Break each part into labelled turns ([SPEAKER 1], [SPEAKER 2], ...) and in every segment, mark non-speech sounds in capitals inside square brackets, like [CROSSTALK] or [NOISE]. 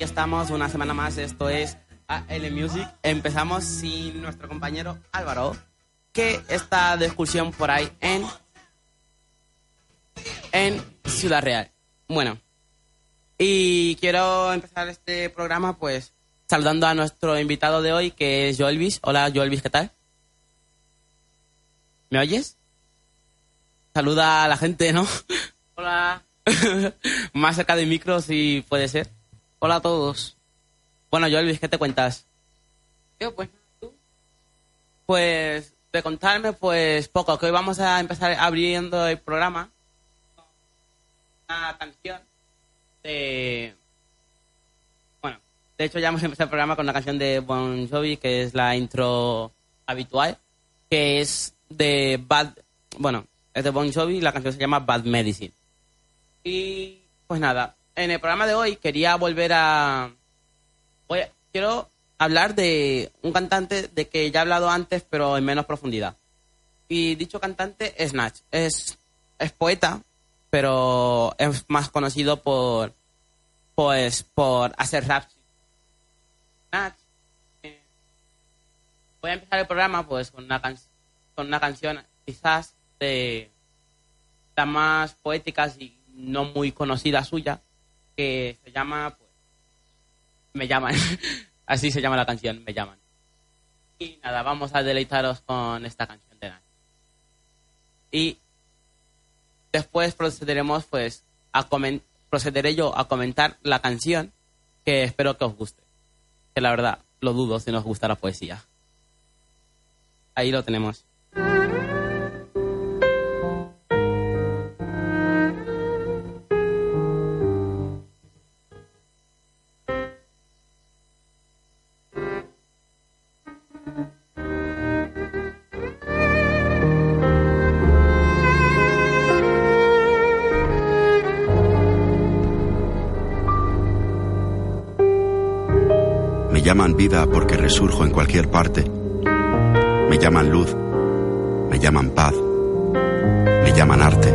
[SPEAKER 1] Aquí estamos una semana más. Esto es AL Music. Empezamos sin nuestro compañero Álvaro, que está de excursión por ahí en, en Ciudad Real. Bueno, y quiero empezar este programa, pues, saludando a nuestro invitado de hoy, que es Joelvis. Hola, Joelvis, ¿qué tal? ¿Me oyes? Saluda a la gente, ¿no? Hola. [LAUGHS] Más cerca del micro, si puede ser. Hola a todos. Bueno, Joelvis, ¿qué te cuentas? Yo, pues, ¿tú? Pues, de contarme, pues, poco, que hoy vamos a empezar abriendo el programa. Una canción de... Bueno, de hecho ya hemos empezado el programa con una canción de Bon Jovi, que es la intro habitual, que es de Bad... Bueno, es de Bon Jovi, la canción se llama Bad Medicine. Y pues nada, en el programa de hoy quería volver a... Voy a- Quiero hablar de un cantante de que ya he hablado antes, pero en menos profundidad. Y dicho cantante es Nach. Es, es poeta, pero es más conocido por pues por hacer rap. Nach, eh, voy a empezar el programa pues con una can- con una canción quizás de las más poéticas y no muy conocida suya que se llama pues me llaman. [LAUGHS] Así se llama la canción me llaman. Y nada vamos a deleitaros con esta canción de Nach y después procederemos pues a procederé yo a comentar la canción que espero que os guste. Que la verdad lo dudo si nos gusta la poesía. Ahí lo tenemos
[SPEAKER 2] llaman vida porque resurjo en cualquier parte. Me llaman luz. Me llaman paz. Me llaman arte.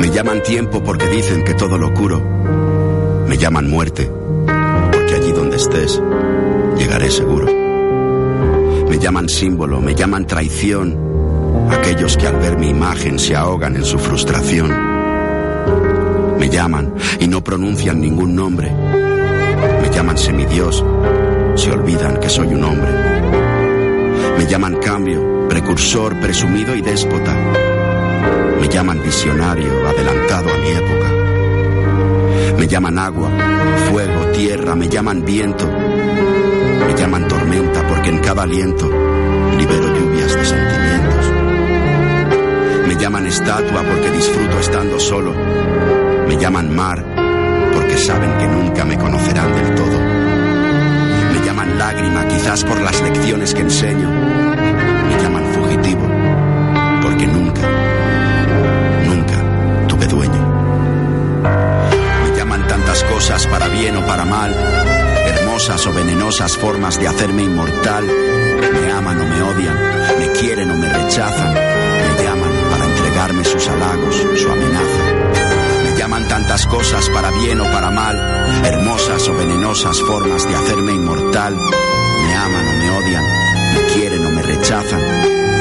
[SPEAKER 2] Me llaman tiempo porque dicen que todo lo curo. Me llaman muerte porque allí donde estés llegaré seguro. Me llaman símbolo, me llaman traición. Aquellos que al ver mi imagen se ahogan en su frustración. Me llaman y no pronuncian ningún nombre. Llaman semidios, se olvidan que soy un hombre. Me llaman cambio, precursor, presumido y déspota. Me llaman visionario, adelantado a mi época. Me llaman agua, fuego, tierra, me llaman viento. Me llaman tormenta porque en cada aliento libero lluvias de sentimientos. Me llaman estatua porque disfruto estando solo. Me llaman mar saben que nunca me conocerán del todo. Me llaman lágrima quizás por las lecciones que enseño. Me llaman fugitivo porque nunca, nunca tuve dueño. Me llaman tantas cosas para bien o para mal, hermosas o venenosas formas de hacerme inmortal. Me aman o me odian, me quieren o me rechazan, me llaman para entregarme sus halagos, su amenaza. Llaman tantas cosas para bien o para mal, hermosas o venenosas formas de hacerme inmortal. Me aman o me odian, me quieren o me rechazan,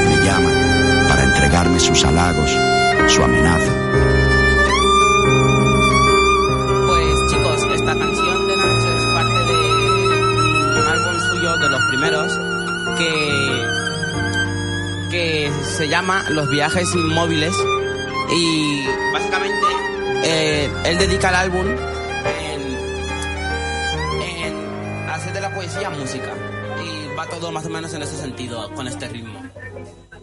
[SPEAKER 2] me llaman para entregarme sus halagos, su amenaza.
[SPEAKER 1] Pues chicos, esta canción de Nacho es parte de un álbum suyo de los primeros que que se llama Los viajes inmóviles y básicamente eh, él dedica el álbum en, hacer de la poesía música y va todo más o menos en ese sentido con este ritmo.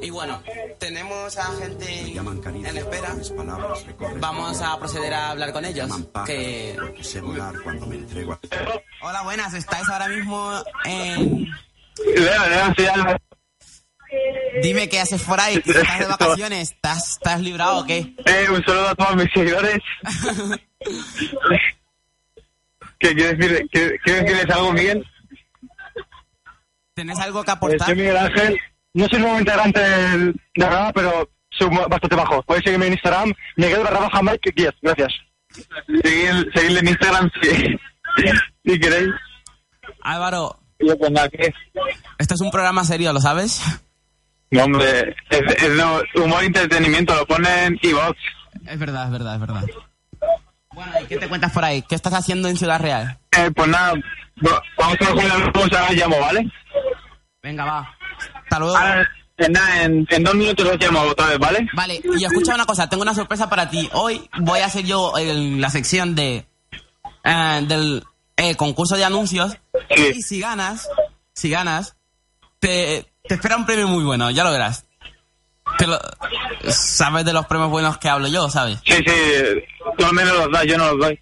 [SPEAKER 1] Y bueno, tenemos a gente en espera. Vamos a proceder a hablar con ellos. Hola, buenas. ¿Estáis ahora mismo en...? Dime qué haces por ahí. [LAUGHS] ¿Estás de vacaciones? ¿Estás, estás librado o qué?
[SPEAKER 3] Eh, un saludo a todos mis seguidores. [LAUGHS] ¿Qué quieres decir? ¿Quieres decirles algo, Miguel?
[SPEAKER 1] ¿Tienes algo que
[SPEAKER 3] Eh,
[SPEAKER 1] aportar?
[SPEAKER 3] soy Miguel Ángel. No soy nuevo integrante de la programa, pero soy bastante bajo. Podéis seguirme en Instagram, Miguel barra baja Mike 10. Gracias. Seguid, seguidle en Instagram si, [LAUGHS] si queréis.
[SPEAKER 1] Álvaro,
[SPEAKER 3] yo, pues nada, ¿qué?
[SPEAKER 1] esto es un programa serio, ¿lo sabes?
[SPEAKER 3] No, hombre, es, es no, humor y entretenimiento, lo ponen en Evox.
[SPEAKER 1] Es verdad, es verdad, es verdad. Bueno, ¿y qué te cuentas por ahí? ¿Qué estás haciendo en Ciudad Real?
[SPEAKER 3] Eh, pues nada, va- vamos a jugar cosa, os llamo, ¿vale?
[SPEAKER 1] Venga, va. Hasta luego.
[SPEAKER 3] Ahora, en, en, en dos minutos os llamo otra vez, ¿vale?
[SPEAKER 1] Vale, y escucha una cosa, tengo una sorpresa para ti. Hoy voy a hacer yo el- la sección de eh, del eh, concurso de anuncios.
[SPEAKER 3] Sí.
[SPEAKER 1] Y si ganas, si ganas, te, te espera un premio muy bueno, ya lo verás. Te lo- sabes de los premios buenos que hablo yo, ¿sabes?
[SPEAKER 3] Sí, sí, tú al menos los das, yo no los doy.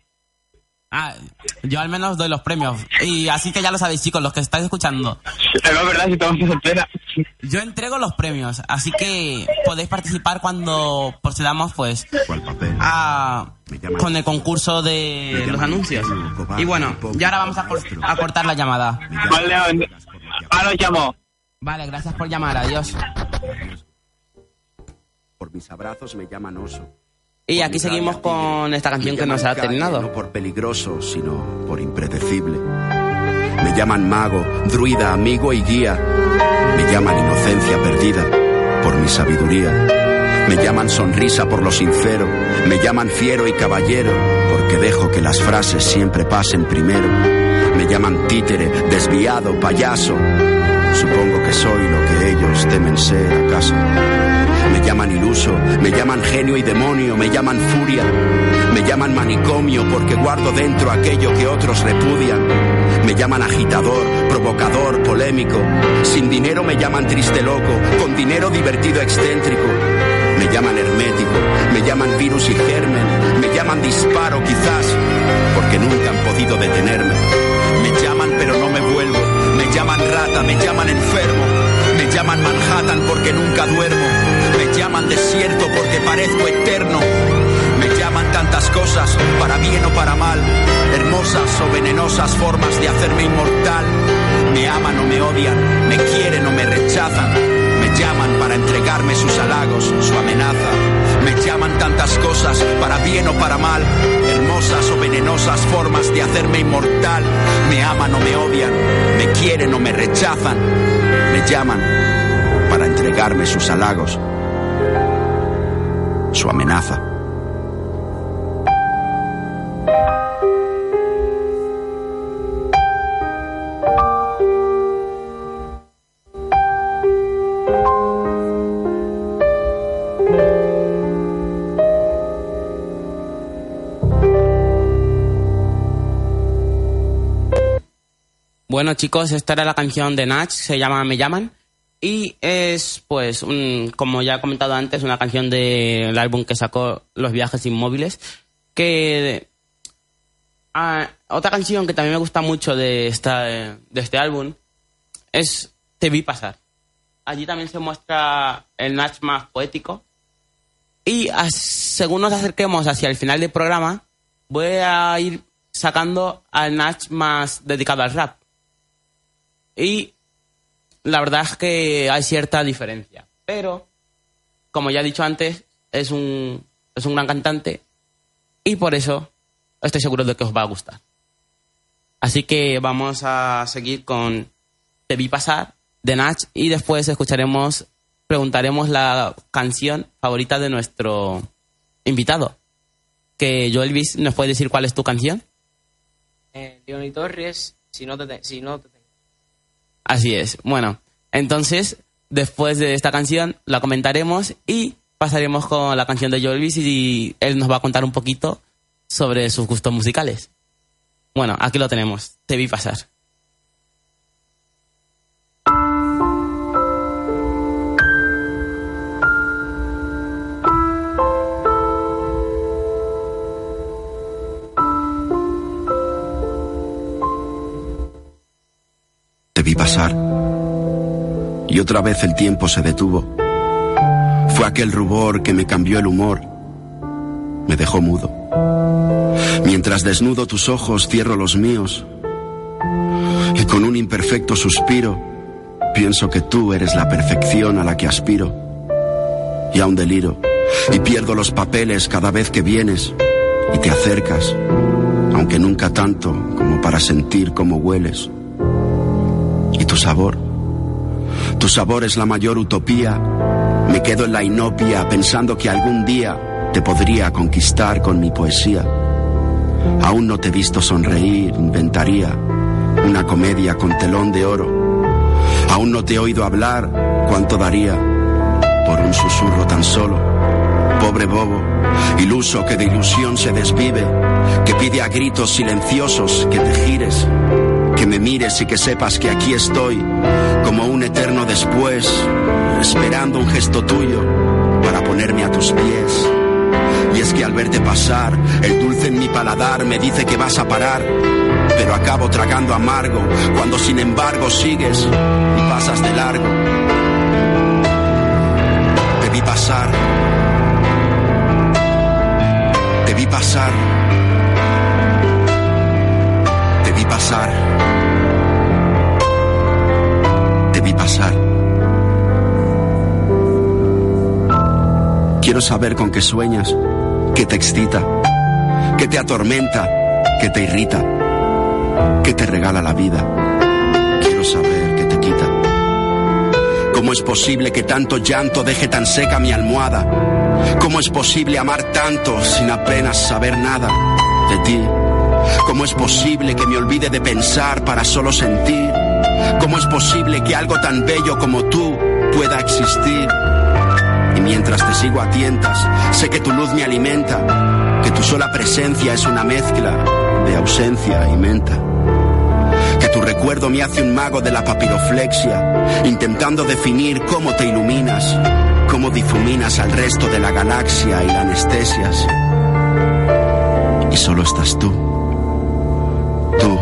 [SPEAKER 1] Ah, yo al menos doy los premios. Y así que ya lo sabéis, chicos, los que estáis escuchando.
[SPEAKER 3] Es la verdad, si todo se entera.
[SPEAKER 1] Yo entrego los premios, así que podéis participar cuando procedamos, pues,
[SPEAKER 2] ¿Cuál papel?
[SPEAKER 1] a, con el concurso de los anuncios. Y bueno, y ahora vamos a, cor- a cortar la llamada.
[SPEAKER 3] Vale, ahora os llamo.
[SPEAKER 1] Vale, gracias por llamar, adiós.
[SPEAKER 2] Por mis abrazos me llaman oso.
[SPEAKER 1] Y aquí seguimos con esta canción que nos ha
[SPEAKER 2] calle, No
[SPEAKER 1] terminado.
[SPEAKER 2] por peligroso, sino por impredecible. Me llaman mago, druida, amigo y guía. Me llaman inocencia perdida por mi sabiduría. Me llaman sonrisa por lo sincero. Me llaman fiero y caballero porque dejo que las frases siempre pasen primero. Me llaman títere, desviado, payaso. Supongo que soy lo que ellos temen ser, acaso. Me llaman iluso, me llaman genio y demonio, me llaman furia, me llaman manicomio porque guardo dentro aquello que otros repudian. Me llaman agitador, provocador, polémico. Sin dinero me llaman triste loco, con dinero divertido excéntrico. Me llaman hermético, me llaman virus y germen, me llaman disparo quizás, porque nunca han podido detenerme. Me llaman pero no me vuelvo, me llaman me llaman enfermo, me llaman Manhattan porque nunca duermo, me llaman desierto porque parezco eterno. Me llaman tantas cosas, para bien o para mal, hermosas o venenosas formas de hacerme inmortal. Me aman o me odian, me quieren o me rechazan, me llaman para entregarme sus halagos, su amenaza. Me llaman tantas cosas, para bien o para mal, hermosas o venenosas formas de hacerme inmortal. Me aman o me odian, me quieren o me rechazan, me llaman para entregarme sus halagos, su amenaza.
[SPEAKER 1] Bueno, chicos, esta era la canción de Nach, se llama Me llaman. Y es, pues, un, como ya he comentado antes, una canción del álbum que sacó Los viajes inmóviles. Que. ah, otra canción que también me gusta mucho de, esta, de este álbum es Te vi pasar. Allí también se muestra el Nach más poético. Y según nos acerquemos hacia el final del programa, voy a ir sacando al Nach más dedicado al rap. Y la verdad es que hay cierta diferencia. Pero, como ya he dicho antes, es un, es un gran cantante y por eso estoy seguro de que os va a gustar. Así que vamos a seguir con Te vi pasar de Nach y después escucharemos, preguntaremos la canción favorita de nuestro invitado. Que Joel Bis nos puede decir cuál es tu canción.
[SPEAKER 4] Eh, Leoni Torres, si no si no te.
[SPEAKER 1] Así es. Bueno, entonces, después de esta canción, la comentaremos y pasaremos con la canción de Joel y él nos va a contar un poquito sobre sus gustos musicales. Bueno, aquí lo tenemos. Te vi pasar.
[SPEAKER 2] Pasar. Y otra vez el tiempo se detuvo. Fue aquel rubor que me cambió el humor. Me dejó mudo. Mientras desnudo tus ojos, cierro los míos. Y con un imperfecto suspiro, pienso que tú eres la perfección a la que aspiro. Y aún deliro. Y pierdo los papeles cada vez que vienes. y te acercas, aunque nunca tanto como para sentir cómo hueles. Y tu sabor, tu sabor es la mayor utopía. Me quedo en la inopia pensando que algún día te podría conquistar con mi poesía. Aún no te he visto sonreír, inventaría una comedia con telón de oro. Aún no te he oído hablar, cuánto daría por un susurro tan solo. Pobre bobo, iluso que de ilusión se desvive, que pide a gritos silenciosos que te gires, que me mires y que sepas que aquí estoy, como un eterno después, esperando un gesto tuyo para ponerme a tus pies. Y es que al verte pasar, el dulce en mi paladar me dice que vas a parar, pero acabo tragando amargo cuando sin embargo sigues y pasas de largo. Te vi pasar, te vi pasar, te vi pasar, Quiero saber con qué sueñas, qué te excita, qué te atormenta, qué te irrita, qué te regala la vida. Quiero saber qué te quita. ¿Cómo es posible que tanto llanto deje tan seca mi almohada? ¿Cómo es posible amar tanto sin apenas saber nada de ti? ¿Cómo es posible que me olvide de pensar para solo sentir? ¿Cómo es posible que algo tan bello como tú pueda existir? Mientras te sigo a tientas, sé que tu luz me alimenta, que tu sola presencia es una mezcla de ausencia y menta. Que tu recuerdo me hace un mago de la papiroflexia, intentando definir cómo te iluminas, cómo difuminas al resto de la galaxia y la anestesias. Y solo estás tú. Tú,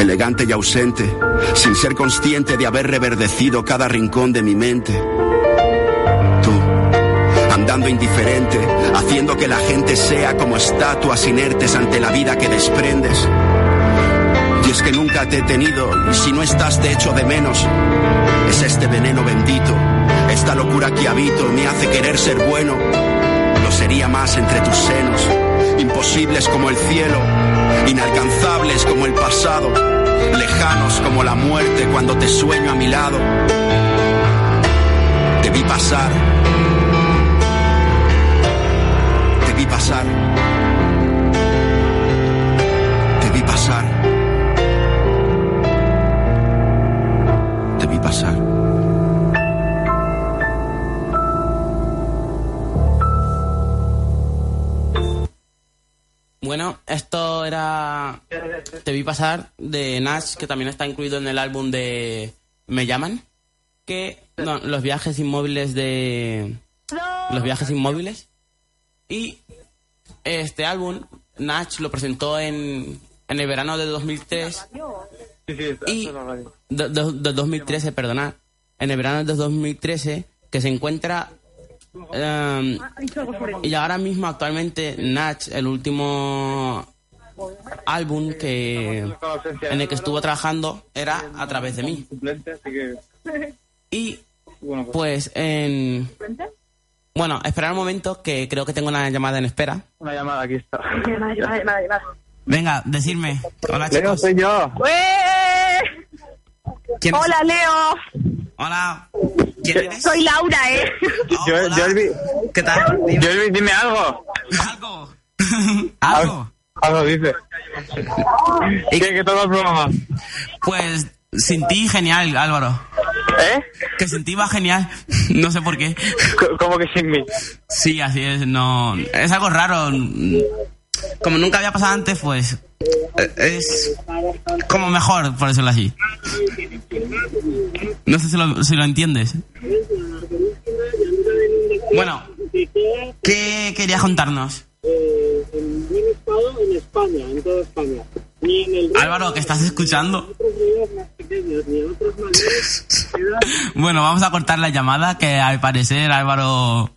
[SPEAKER 2] elegante y ausente, sin ser consciente de haber reverdecido cada rincón de mi mente andando indiferente, haciendo que la gente sea como estatuas inertes ante la vida que desprendes. Y es que nunca te he tenido, y si no estás te echo de menos. Es este veneno bendito, esta locura que habito, me hace querer ser bueno. Lo sería más entre tus senos, imposibles como el cielo, inalcanzables como el pasado, lejanos como la muerte cuando te sueño a mi lado. Te vi pasar. Pasar. Te vi pasar. Te vi pasar.
[SPEAKER 1] Bueno, esto era Te vi pasar de Nash, que también está incluido en el álbum de Me llaman, que los viajes inmóviles de los viajes inmóviles y este álbum Nash lo presentó en, en el verano de 2003
[SPEAKER 3] Sí, sí,
[SPEAKER 1] y de, de- de 2013, perdonad, en el verano de 2013 que se encuentra em, y ahora mismo actualmente Natch, el último álbum que en el que estuvo trabajando era a través de mí.
[SPEAKER 3] Suplente,
[SPEAKER 1] Y
[SPEAKER 3] pues,
[SPEAKER 1] pues en bueno, esperar un momento que creo que tengo una llamada en espera.
[SPEAKER 3] una llamada, aquí está.
[SPEAKER 1] Venga, decirme. Hola
[SPEAKER 3] Leo,
[SPEAKER 1] chicos.
[SPEAKER 3] soy yo.
[SPEAKER 1] ¿Quién es?
[SPEAKER 5] Hola, Leo.
[SPEAKER 1] Hola. ¿Quién eres?
[SPEAKER 5] Soy Laura, ¿eh?
[SPEAKER 1] Oh,
[SPEAKER 3] Yo, Elvi-
[SPEAKER 1] ¿Qué tal? Dime.
[SPEAKER 3] yo, Elvi, dime algo.
[SPEAKER 1] Algo. [LAUGHS] Algo.
[SPEAKER 3] Algo dice.
[SPEAKER 1] ¿Y-
[SPEAKER 3] ¿Qué, qué todo el programa?
[SPEAKER 1] Pues sin ti genial, Álvaro.
[SPEAKER 3] ¿Eh?
[SPEAKER 1] Que sin ti va genial. [LAUGHS] No sé por qué.
[SPEAKER 3] ¿Cómo que sin mí?
[SPEAKER 1] Sí, así es. No, es algo raro. Como nunca había pasado antes, pues eh, es como mejor, por decirlo así. No sé si lo, si lo entiendes. Bueno, ¿qué querías contarnos?
[SPEAKER 6] en buen estado en España, en toda España. Ni en el
[SPEAKER 1] Álvaro, que estás escuchando.
[SPEAKER 6] otros ríos más pequeños, ni en otros [LAUGHS] mayores.
[SPEAKER 1] Bueno, vamos a cortar la llamada, que al parecer Álvaro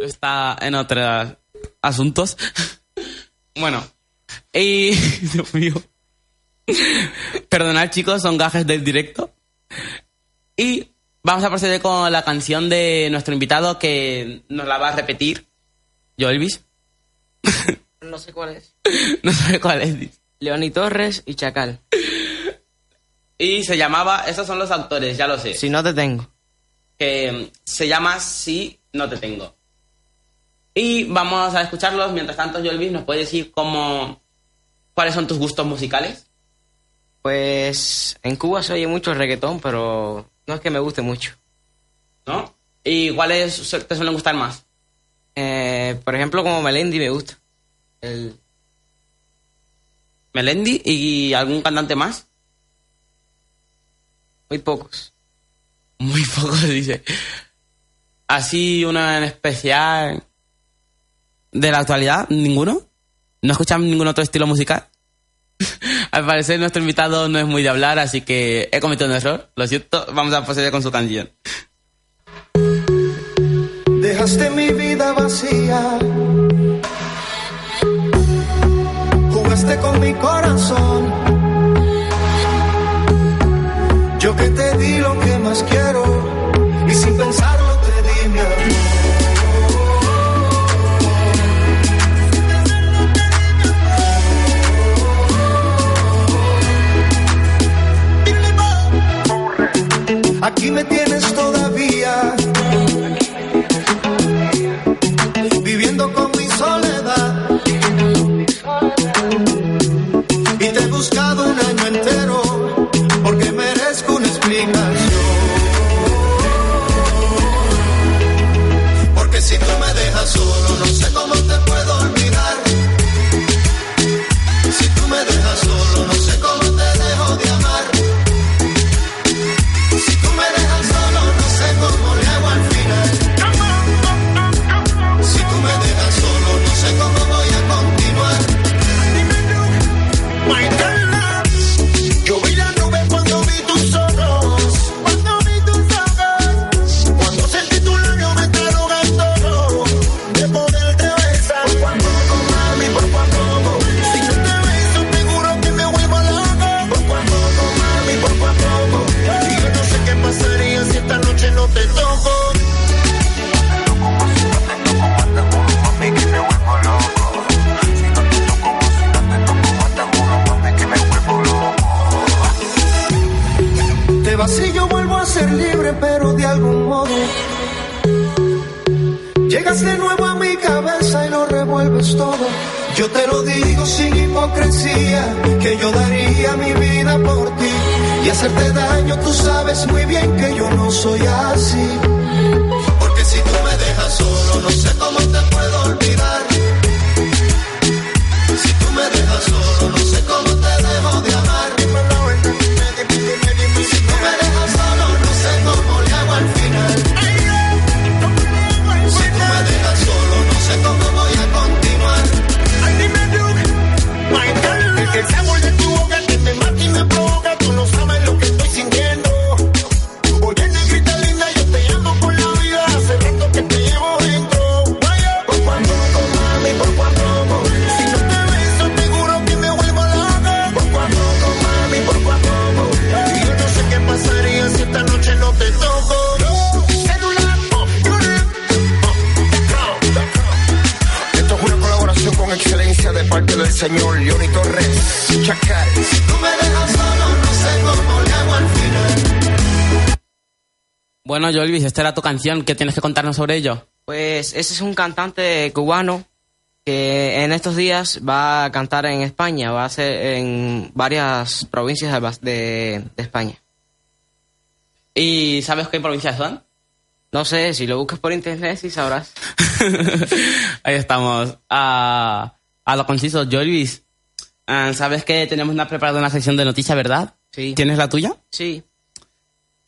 [SPEAKER 1] está en otros asuntos. [LAUGHS] Bueno, y... [LAUGHS] Dios mío. Perdonad chicos, son gajes del directo. Y vamos a proceder con la canción de nuestro invitado que nos la va a repetir, yo Elvis.
[SPEAKER 4] No sé cuál es.
[SPEAKER 1] no sabe cuál es.
[SPEAKER 4] Leoni Torres y Chacal.
[SPEAKER 1] Y se llamaba, esos son los autores, ya lo sé.
[SPEAKER 4] Si no te tengo.
[SPEAKER 1] Que mm, se llama Si no te tengo. Y vamos a escucharlos. Mientras tanto, Jolvis, ¿nos puede decir cómo, cuáles son tus gustos musicales?
[SPEAKER 4] Pues en Cuba se oye mucho reggaetón, pero no es que me guste mucho.
[SPEAKER 1] ¿No? ¿Y cuáles te suelen gustar más?
[SPEAKER 4] Eh, por ejemplo, como Melendi me gusta. El,
[SPEAKER 1] ¿Melendi y algún cantante más?
[SPEAKER 4] muy pocos.
[SPEAKER 1] Muy [LAUGHS] poco, dice. Así, una en especial. ¿De la actualidad? ¿Ninguno? ¿No escuchan ningún otro estilo musical? [LAUGHS] Al parecer nuestro invitado no es muy de hablar, así que he cometido un error. Lo siento, vamos a proceder con su canción.
[SPEAKER 7] Dejaste mi vida vacía. Jugaste con mi corazón. Yo que te di lo que más quiero. Y sin pensarlo te di mi amor. Aquí me tienes buscado un año entero porque merezco una explicación. Porque si tú me dejas solo, no hacerte daño, tú sabes muy bien que yo no soy así.
[SPEAKER 1] Bueno, Jolvis, esta era tu canción. ¿Qué tienes que contarnos sobre ello?
[SPEAKER 4] Pues ese es un cantante cubano que en estos días va a cantar en España, va a ser en varias provincias de, Bas- de- de España.
[SPEAKER 1] ¿Y sabes qué provincias son?
[SPEAKER 4] No sé, si lo buscas por internet sí sabrás. [LAUGHS]
[SPEAKER 1] Ahí estamos. A, a lo conciso, Jolvis. ah, Sabes que tenemos una preparada una sección de noticias, ¿verdad?
[SPEAKER 4] Sí.
[SPEAKER 1] ¿Tienes la tuya?
[SPEAKER 4] Sí.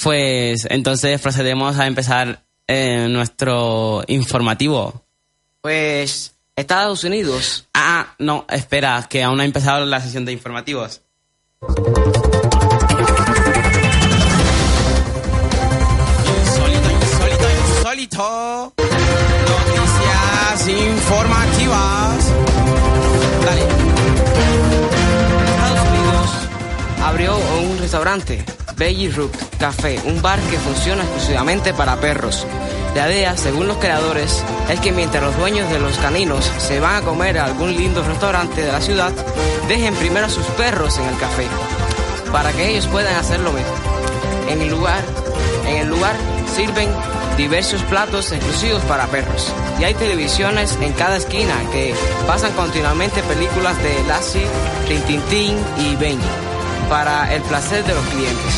[SPEAKER 1] Pues entonces procedemos a empezar eh, nuestro informativo.
[SPEAKER 4] Pues Estados Unidos
[SPEAKER 1] Ah, no, espera, que aún no ha empezado la sesión de informativos. Insólito, insólito, insólito. Noticias informativas. Dale.
[SPEAKER 4] Estados Unidos abrió un restaurante, Veggie Root Café, un bar que funciona exclusivamente para perros. La idea, según los creadores, es que mientras los dueños de los caninos se van a comer a algún lindo restaurante de la ciudad, dejen primero a sus perros en el café, para que ellos puedan hacer lo mismo. En el lugar, en el lugar sirven diversos platos exclusivos para perros. Y hay televisiones en cada esquina que pasan continuamente películas de Lassie, Tintín y Benji para el placer de los clientes.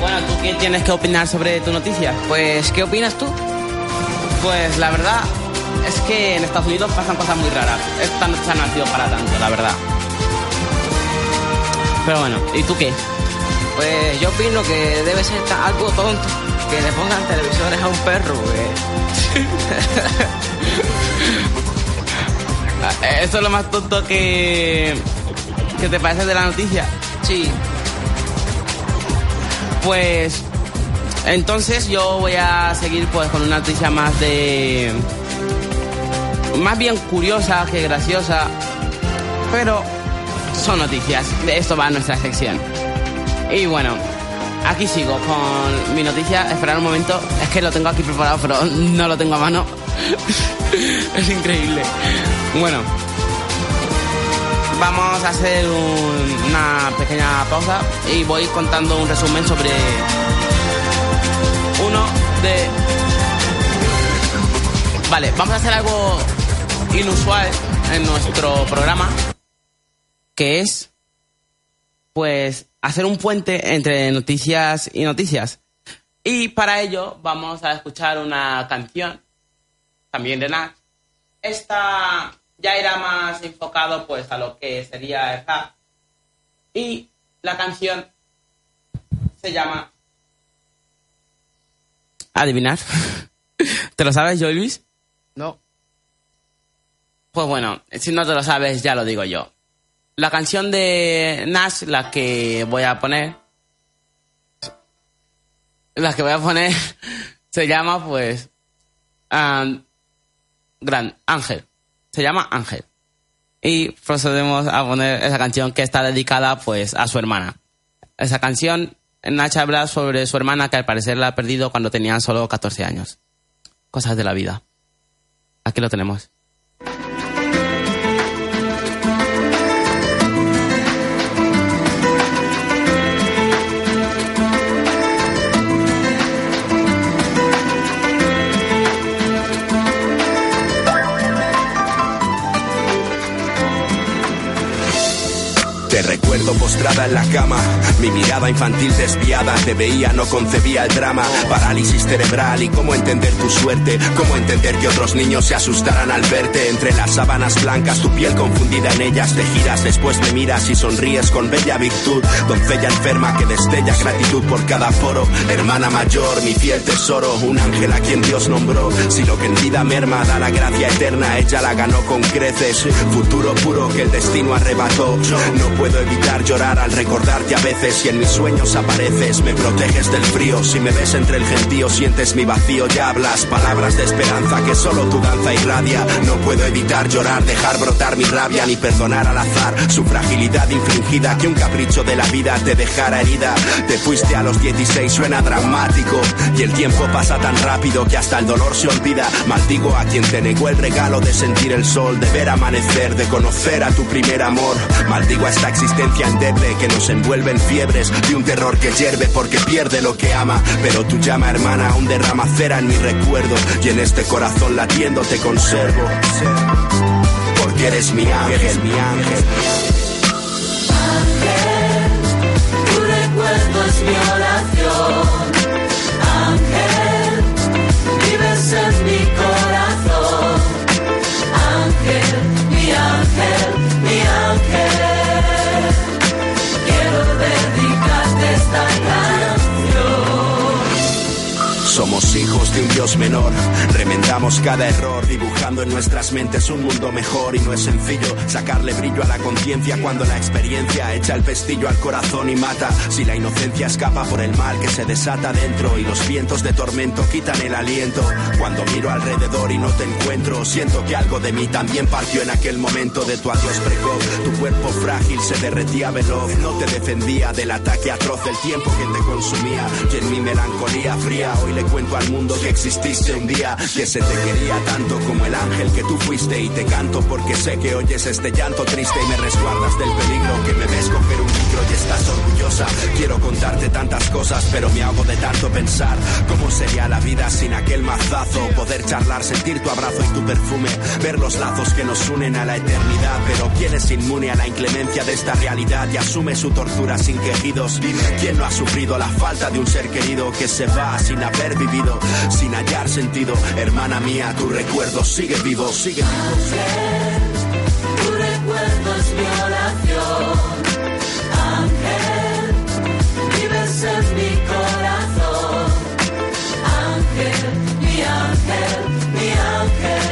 [SPEAKER 1] Bueno, ¿tú qué tienes que opinar sobre tu noticia?
[SPEAKER 4] Pues, ¿qué opinas tú?
[SPEAKER 1] Pues la verdad es que en Estados Unidos pasan cosas muy raras. Esta noticia no ha sido para tanto, la verdad. Pero bueno, ¿y tú qué?
[SPEAKER 4] Pues yo opino que debe ser algo tonto que le pongan televisores a un perro. eh. [LAUGHS]
[SPEAKER 1] Eso es lo más tonto que, que te parece de la noticia.
[SPEAKER 4] Sí,
[SPEAKER 1] Pues entonces yo voy a seguir pues con una noticia más de más bien curiosa que graciosa, pero son noticias. De esto va nuestra sección. Y bueno, aquí sigo con mi noticia. Esperar un momento, es que lo tengo aquí preparado, pero [LAUGHS] no lo tengo a mano. [LAUGHS] es increíble. Bueno, vamos a hacer un- una pequeña pausa y voy contando un resumen sobre uno de... Vale, vamos a hacer algo inusual en nuestro programa, que es, pues, hacer un puente entre noticias y noticias. Y para ello vamos a escuchar una canción, también de Nash. Esta ya era más enfocado pues a lo que sería el rap. Y la canción se llama... Adivinar. ¿Te lo sabes, Joy Luis?
[SPEAKER 4] no.
[SPEAKER 1] Pues bueno, si no te lo sabes, ya lo digo yo. La canción de Nash, la que voy a poner. La que voy a poner [LAUGHS] se llama, pues. um, Gran Ángel. Se llama Ángel. Y procedemos a poner esa canción que está dedicada, pues, a su hermana. Esa canción, Nash habla sobre su hermana que al parecer la ha perdido cuando tenía solo 14 años. Cosas de la vida. Aquí lo tenemos.
[SPEAKER 2] Postrada en la cama, mi mirada infantil desviada, te veía, no concebía el drama, parálisis cerebral y cómo entender tu suerte, cómo entender que otros niños se asustaran al verte. Entre las sábanas blancas, tu piel confundida en ellas, te giras, después me miras y sonríes con bella virtud, doncella enferma que destella gratitud por cada foro, hermana mayor, mi fiel tesoro, un ángel a quien Dios nombró, si lo que en vida merma da la gracia eterna, ella la ganó con creces, futuro puro que el destino arrebató, no puedo evitar llorar al recordarte a veces. Y en mis sueños apareces, me proteges del frío, si me ves entre el gentío sientes mi vacío, ya hablas palabras de esperanza que solo tu danza irradia, no puedo evitar llorar, dejar brotar mi rabia ni perdonar al azar su fragilidad infringida, que un capricho de la vida te dejara herida, te fuiste a los 16, suena dramático. Y el tiempo pasa tan rápido que hasta el dolor se olvida, maldigo a quien te negó el regalo de sentir el sol, de ver amanecer, de conocer a tu primer amor, maldigo a esta existencia endeble que nos envuelve en fiebres de un terror que hierve porque pierde lo que ama, pero tu llama hermana aún derrama cera en mi recuerdo y en este corazón latiendo te conservo, porque eres mi ángel, mi ángel.
[SPEAKER 8] Tu recuerdo es mi oración. Dedicarte
[SPEAKER 2] de un Dios menor, remendamos cada error, dibujando en nuestras mentes un mundo mejor y no es sencillo sacarle brillo a la conciencia cuando la experiencia echa el pestillo al corazón y mata. Si la inocencia escapa por el mal que se desata dentro y los vientos de tormento quitan el aliento. Cuando miro alrededor y no te encuentro, siento que algo de mí también partió en aquel momento de tu adiós precoz. Tu cuerpo frágil se derretía veloz, no te defendía del ataque atroz, el tiempo que te consumía y en mi melancolía fría hoy le cuento al mundo que exististe un día, que se te quería tanto como el ángel que tú fuiste. Y te canto porque sé que oyes este llanto triste y me resguardas del peligro que me ves coger un micro y estás orgullosa. Quiero contarte tantas cosas, pero me hago de tanto pensar. Cómo sería la vida sin aquel mazazo, poder charlar, sentir tu abrazo y tu perfume, ver los lazos que nos unen a la eternidad, pero quién es inmune a la inclemencia de esta realidad y asume su tortura sin quejidos. Dime quién no ha sufrido la falta de un ser querido que se va sin haber vivido, sin hallar sentido. Hermana mía, tu recuerdo sigue vivo, sigue vivo.
[SPEAKER 8] Tu recuerdo es mi oración. Ángel, vives en mi corazón. Ángel, mi ángel, mi ángel.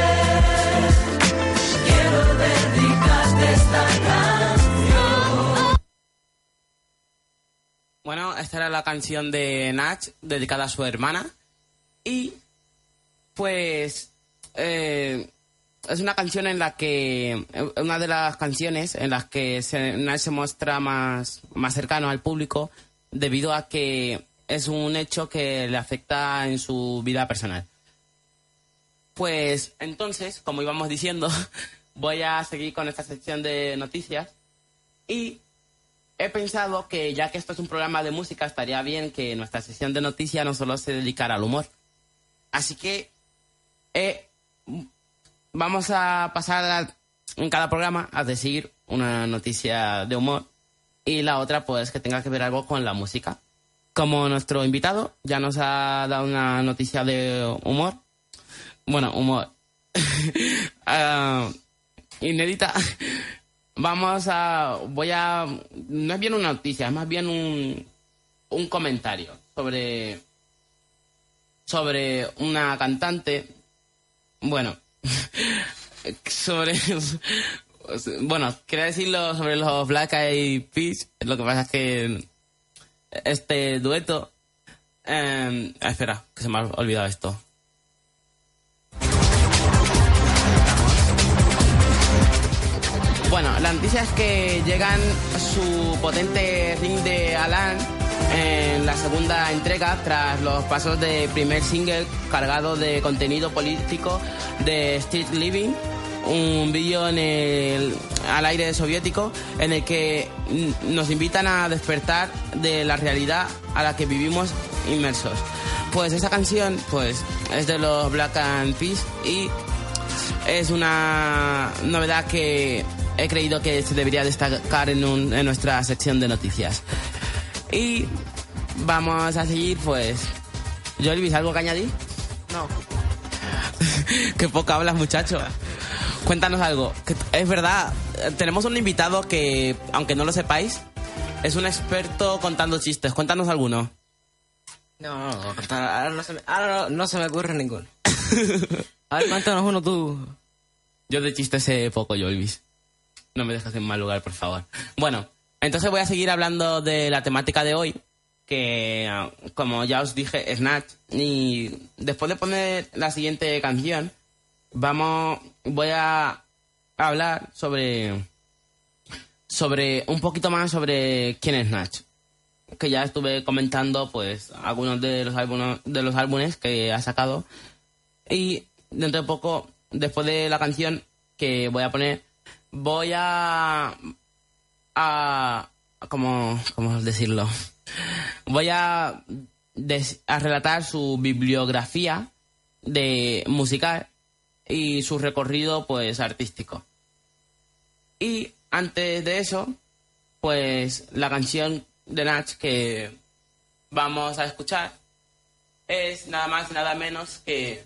[SPEAKER 8] Quiero dedicarte esta canción.
[SPEAKER 1] Bueno, esta era la canción de Nach dedicada a su hermana. Y pues eh, es una canción en la que una de las canciones en las que se, se muestra más, más cercano al público debido a que es un hecho que le afecta en su vida personal. Pues entonces, como íbamos diciendo, [LAUGHS] voy a seguir con esta sección de noticias y he pensado que ya que esto es un programa de música, estaría bien que nuestra sección de noticias no solo se dedicara al humor. Así que eh, vamos a pasar en cada programa a decir una noticia de humor y la otra pues que tenga que ver algo con la música. Como nuestro invitado ya nos ha dado una noticia de humor, bueno, humor [LAUGHS] ah, inédita, vamos a, voy a, no es bien una noticia, es más bien un, un comentario sobre, sobre una cantante, bueno, [LAUGHS] sobre, bueno, quería decirlo sobre los Black Eyed Peas, lo que pasa es que este dueto, eh, espera, que se me ha olvidado esto. Bueno, la noticia es que llegan su potente ring de Alan en la segunda entrega tras los pasos de primer single cargado de contenido político de Street Living, un vídeo al aire soviético en el que nos invitan a despertar de la realidad a la que vivimos inmersos. Pues esa canción pues es de los Black and Peace y es una novedad que he creído que se debería destacar en nuestra sección de noticias. Y vamos a seguir, pues. Jolvis, ¿algo que añadir?
[SPEAKER 4] No. [LAUGHS]
[SPEAKER 1] Qué poco hablas, muchacho. Cuéntanos algo. Que Es verdad, tenemos un invitado que, aunque no lo sepáis, es un experto contando chistes. Cuéntanos alguno.
[SPEAKER 4] No, no, no, contar- ahora, no se me, ahora no, no se me ocurre ninguno. A ver, cuéntanos uno tú.
[SPEAKER 1] Yo de chistes sé poco, Jolvis. No me dejas en mal lugar, por favor. Bueno, entonces voy a seguir hablando de la temática de hoy, que ah, como ya os dije, Snatch. Y después de poner la siguiente canción, vamos, voy a hablar sobre, sobre un poquito más sobre quién es Snatch. Que ya estuve comentando, pues, algunos de los álbumes, de los álbumes que ha sacado. Y dentro de poco, después de la canción que voy a poner, voy a. a. ¿Cómo, cómo decirlo? Voy a, a relatar su bibliografía de musical y su recorrido, pues, artístico. Y antes de eso, pues, la canción de Nach que vamos a escuchar es nada más y nada menos que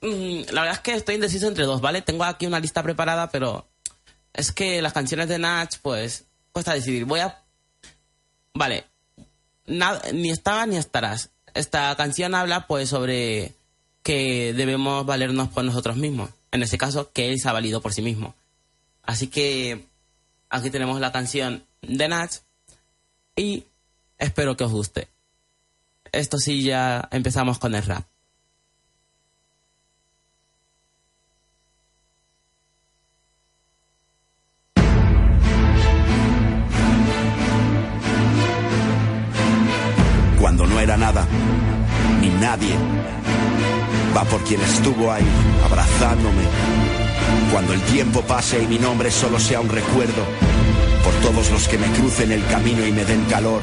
[SPEAKER 1] Mm, La verdad es que estoy indeciso entre dos, ¿vale? Tengo aquí una lista preparada, pero es que las canciones de Nach, pues, cuesta decidir. Voy a... Vale. Nada, ni estabas ni estarás. Esta canción habla, pues, sobre que debemos valernos por nosotros mismos. En este caso, que él se ha valido por sí mismo. Así que aquí tenemos la canción de Nach y espero que os guste. Esto sí, ya empezamos con el rap.
[SPEAKER 2] Va por quien estuvo ahí, abrazándome. Cuando el tiempo pase y mi nombre solo sea un recuerdo, por todos los que me crucen el camino y me den calor.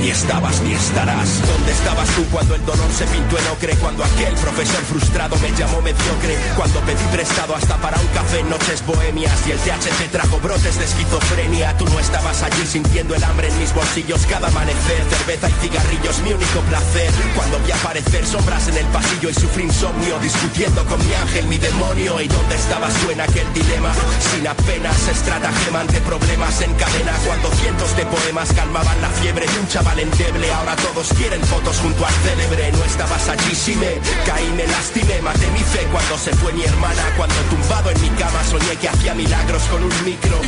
[SPEAKER 2] Ni estabas ni estarás. ¿Dónde estabas tú cuando el dolor se pintó en ocre? Cuando aquel profesor frustrado me llamó mediocre. Cuando pedí prestado hasta para un café en noches bohemias. Y el THC trajo brotes de esquizofrenia. Tú no estabas allí sintiendo el hambre en mis bolsillos cada amanecer. Cerveza y cigarrillos, mi único placer. Cuando vi aparecer sombras en el pasillo y sufrí insomnio. Discutiendo con mi ángel, mi demonio. ¿Y dónde estabas tú en aquel dilema? Sin apenas estratagema ante problemas cadena. Cuando cientos de poemas calmaban la fiebre de un chaval endeble. Ahora todos quieren fotos junto al célebre. No estabas allí, sí me caí, me lastimé. Maté mi fe cuando se fue mi hermana. Cuando tumbado en mi cama soñé que hacía milagros con un micro.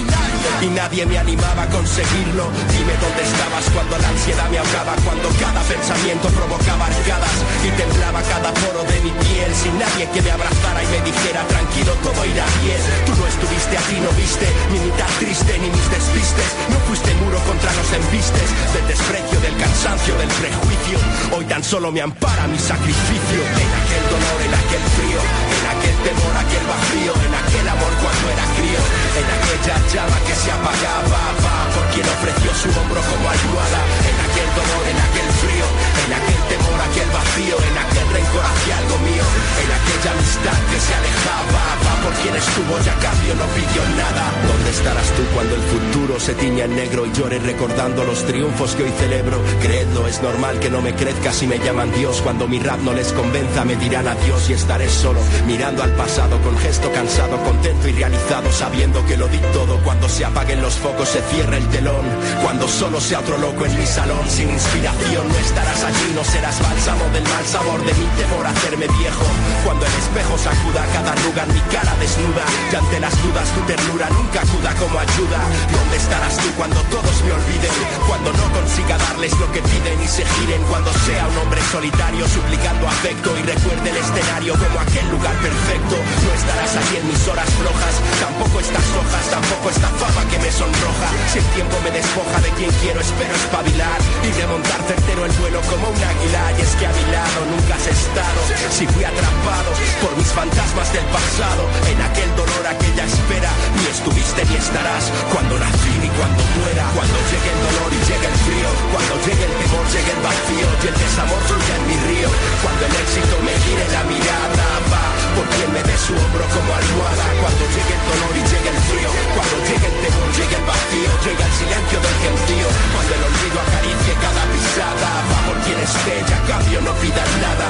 [SPEAKER 2] Y nadie me animaba a conseguirlo. Dime dónde estabas cuando la ansiedad me ahogaba. Cuando cada pensamiento provocaba arcadas. Y temblaba cada poro de mi piel. Sin nadie que me abrazara y me dijera tranquilo, todo irá bien. Tú no estuviste aquí, no viste mi mitad triste ni mis No fuiste muro contra los embistes del desprecio, del cansancio, del prejuicio. Hoy tan solo me ampara mi sacrificio. En aquel dolor, en aquel frío, en aquel temor, aquel vacío, en aquel amor cuando era crío, en aquella llama que se apagaba, va, por quien ofreció su hombro como almohada. En aquel dolor, en aquel frío, en aquel temor, aquel vacío, en aquel rencor hacia algo mío, en aquella amistad que se alejaba, va, por quien estuvo ya cambio no pidió nada. ¿Dónde estarás tú cuando el futuro se tiña en negro y llore recordando los triunfos que hoy celebro? Creedlo, es normal que no me crezca si me llaman Dios. Cuando mi rap no les convenza, me dirán adiós y estaré solo, mirando al pasado con gesto cansado, contento y realizado, sabiendo que lo di todo. Cuando se apaguen los focos, se cierra el telón. Cuando solo sea otro loco en mi salón, sin inspiración, no estarás allí, no serás bálsamo del mal sabor de mi temor a hacerme viejo. Cuando el espejo sacuda cada arruga en mi cara desnuda, y ante las dudas tu ternura nunca acuda como ayuda. ¿Dónde estarás tú cuando todos me olviden? Cuando no consiga darles lo que piden y se giren. Cuando sea un hombre solitario suplicando afecto y recuerde el escenario como aquel lugar perfecto. No estarás allí en mis horas flojas, tampoco hojas, tampoco esta fama que me sonroja. Si el tiempo me despoja de quien quiero, espero espabilar y remontar certero el vuelo como un águila. Y es que a mi lado nunca has estado. Si fui atrapado por mis fantasmas del pasado, en aquel dolor, aquella espera, ni estuviste ni estarás cuando nací ni cuando muera. Cuando llegue el dolor y llegue el frío, cuando llegue el temor, llegue el vacío y el desamor fluya en mi río. Cuando el éxito me gire la mirada, va por quien me dé su hombro como almohada. Cuando llegue el dolor y llegue el frío, cuando llegue el temor, llegue el vacío, llegue el silencio del gentío. Cuando el olvido acaricie cada pisada, va por quien esté, ya cambio no pidas nada.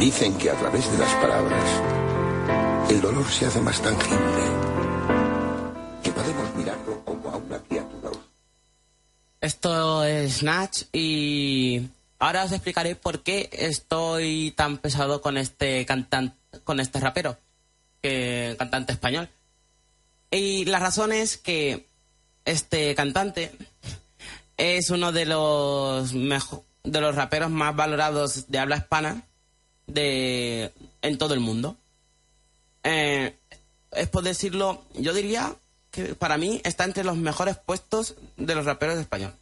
[SPEAKER 9] Dicen que a través de las palabras el dolor se hace más tangible. Que podemos mirarlo como a una criatura.
[SPEAKER 1] Esto es Natch y ahora os explicaré por qué estoy tan pesado con este cantante, con este rapero, cantante español. Y la razón es que este cantante es uno de los de los raperos más valorados de habla hispana de en todo el mundo. Eh, es por decirlo, yo diría que para mí está entre los mejores puestos de los raperos de español.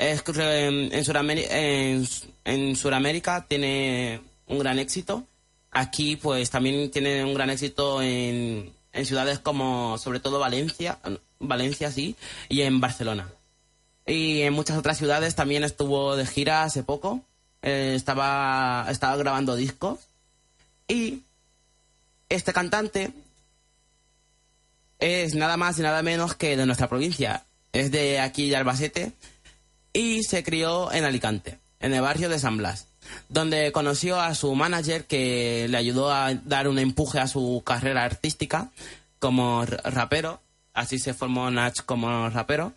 [SPEAKER 1] Es eh, en, Suramérica, en, en Suramérica tiene un gran éxito. Aquí, pues, también tiene un gran éxito en, en ciudades como, sobre todo, Valencia, Valencia, sí, y en Barcelona. Y en muchas otras ciudades también estuvo de gira hace poco. Eh, estaba, estaba grabando discos. Y este cantante es nada más y nada menos que de nuestra provincia. Es de aquí de Albacete y se crió en Alicante, en el barrio de San Blas, donde conoció a su manager que le ayudó a dar un empuje a su carrera artística como rapero. Así se formó Nach como rapero.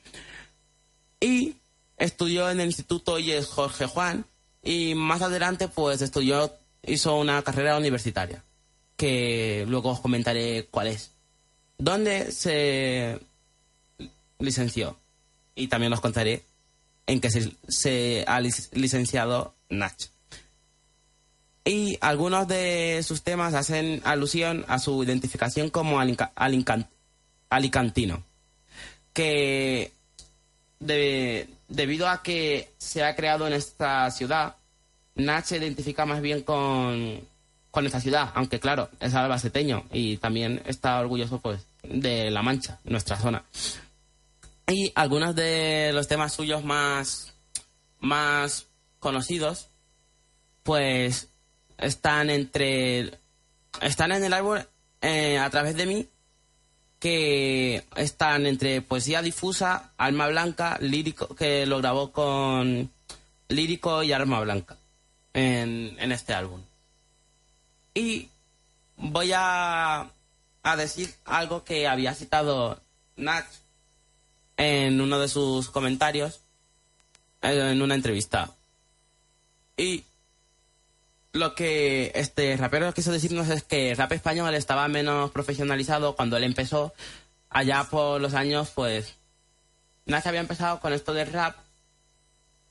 [SPEAKER 1] Y estudió en el Instituto IES Jorge Juan y más adelante pues estudió, hizo una carrera universitaria, que luego os comentaré cuál es. Donde se licenció. Y también os contaré en que se, ha lic- licenciado Nach. Y algunos de sus temas hacen alusión a su identificación como alicantino, que de- debido a que se ha creado en esta ciudad, Nach se identifica más bien con, con esta ciudad, aunque claro, es albaceteño y también está orgulloso pues de La Mancha, nuestra zona. Y algunos de los temas suyos más, más conocidos, pues están entre. Están en el árbol eh, a través de mí, que están entre poesía difusa, alma blanca, lírico, que lo grabó con lírico y alma blanca en, en este álbum. Y voy a, a decir algo que había citado Nach en uno de sus comentarios eh, en una entrevista. Y lo que este rapero quiso decirnos es que rap español estaba menos profesionalizado cuando él empezó. Allá por los años, pues, Nach había empezado con esto del rap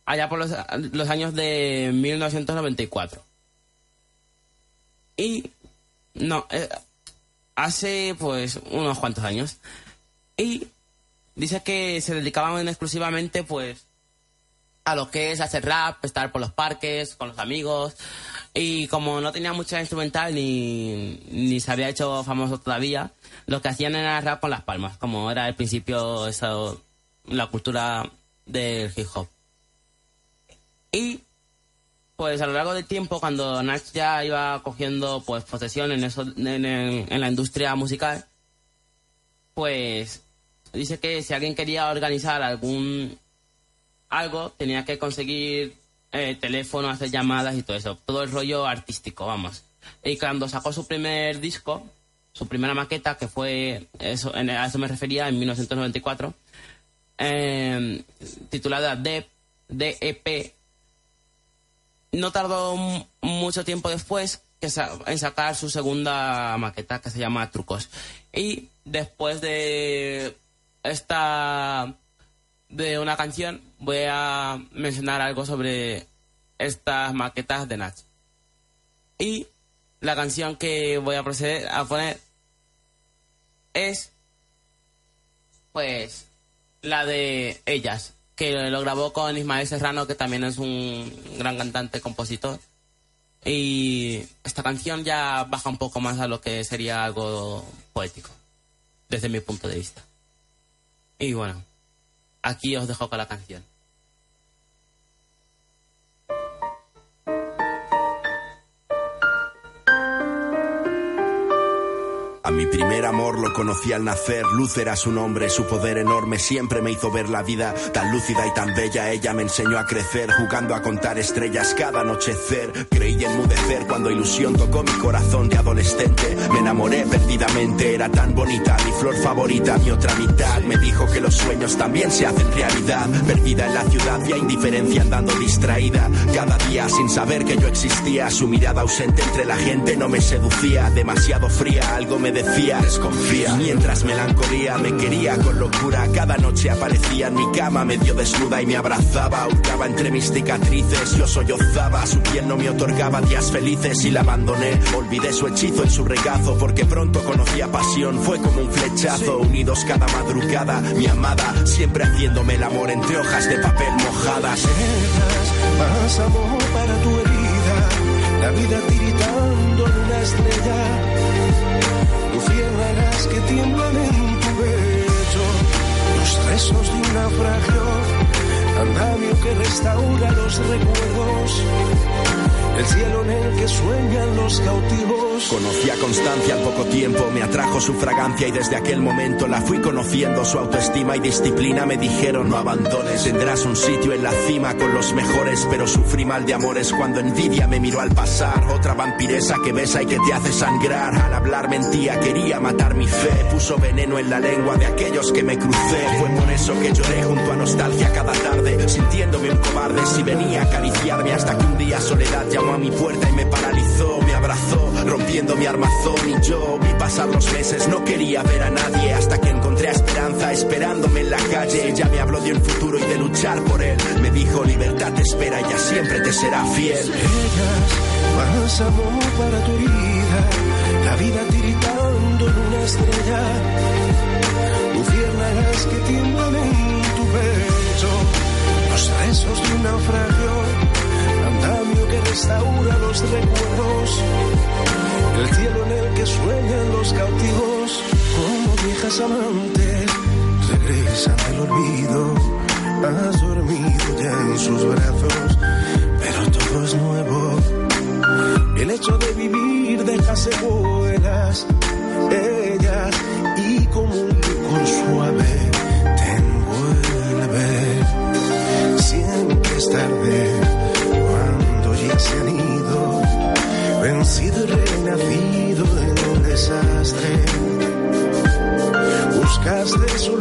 [SPEAKER 1] allá por los, los años de 1994. Y, no, eh, hace pues unos cuantos años. Y dice que se dedicaban exclusivamente pues a lo que es hacer rap, estar por los parques, con los amigos. Y como no tenía mucha instrumental ni, ni se había hecho famoso todavía, lo que hacían era rap con las palmas, como era al principio eso, la cultura del hip hop. Y pues a lo largo del tiempo, cuando Nach ya iba cogiendo pues posesión en, eso, en, en- en la industria musical, pues dice que si alguien quería organizar algún algo, tenía que conseguir eh, teléfono, hacer llamadas y todo eso. Todo el rollo artístico, vamos. Y cuando sacó su primer disco, su primera maqueta, que fue, eso, a eso me refería, en 1994, eh, titulada DEP, DEP, no tardó mucho tiempo después en sacar su segunda maqueta que se llama Trucos. Y después de esta de una canción voy a mencionar algo sobre estas maquetas de Nach. Y la canción que voy a proceder a poner es pues la de Ellas, que lo grabó con Ismael Serrano, que también es un gran cantante, compositor. Y esta canción ya baja un poco más a lo que sería algo poético, desde mi punto de vista. Y bueno, aquí os dejo con la canción.
[SPEAKER 2] A mi primer amor lo conocí al nacer, luz era su nombre, su poder enorme siempre me hizo ver la vida tan lúcida y tan bella. Ella me enseñó a crecer, jugando a contar estrellas cada anochecer. Creí enmudecer cuando ilusión tocó mi corazón de adolescente. Me enamoré perdidamente, era tan bonita, mi flor favorita, mi otra mitad. Me dijo que los sueños también se hacen realidad. Perdida en la ciudad, vi a indiferencia andando distraída. Cada día sin saber que yo existía, su mirada ausente entre la gente no me seducía. Demasiado fría, algo me decía, desconfía. Mientras melancolía me quería con locura, cada noche aparecía en mi cama medio desnuda y me abrazaba. Hurgaba entre mis cicatrices, yo sollozaba. Su piel no me otorgaba días felices y la abandoné. Olvidé su hechizo en su regazo porque pronto conocía pasión. Fue como un flechazo, unidos cada madrugada. Mi amada, siempre haciéndome el amor entre hojas de papel mojadas.
[SPEAKER 10] Más amor para tu herida, la vida tiritando en una estrella. Que tiemblan en tu pecho, los rezos de un naufragio, andamio que restaura los recuerdos, el cielo en el que sueñan los cautivos.
[SPEAKER 2] Conocí a Constancia al poco tiempo, me atrajo su fragancia y desde aquel momento la fui conociendo. Su autoestima y disciplina me dijeron no abandones, tendrás un sitio en la cima con los mejores, pero sufrí mal de amores cuando envidia me miró al pasar. Otra vampiresa que besa y que te hace sangrar. Al hablar mentía, quería matar mi fe, puso veneno en la lengua de aquellos que me crucé. Fue por eso que lloré junto a nostalgia cada tarde, sintiéndome un cobarde si venía a acariciarme hasta que un día soledad llamó a mi puerta y me paralizó, me abrazó, rompiendo mi armazón y yo vi pasar los meses, no quería ver a nadie hasta que encontré a Esperanza esperándome en la calle. Ella me habló de un futuro y de luchar por él. Me dijo libertad te espera, ella siempre te será fiel.
[SPEAKER 10] Ellas, más amor para tu herida, la vida tiritando en una estrella, luciérnagas que tiemblan en tu pecho, los rezos de un naufragio, andamio que restaura los recuerdos, el cielo en el que sueñan los cautivos, como viejas amantes, regresan del olvido, has dormido ya en sus brazos, pero todo es nuevo. El hecho de vivir deja secuelas, ellas, desastre. Buscaste su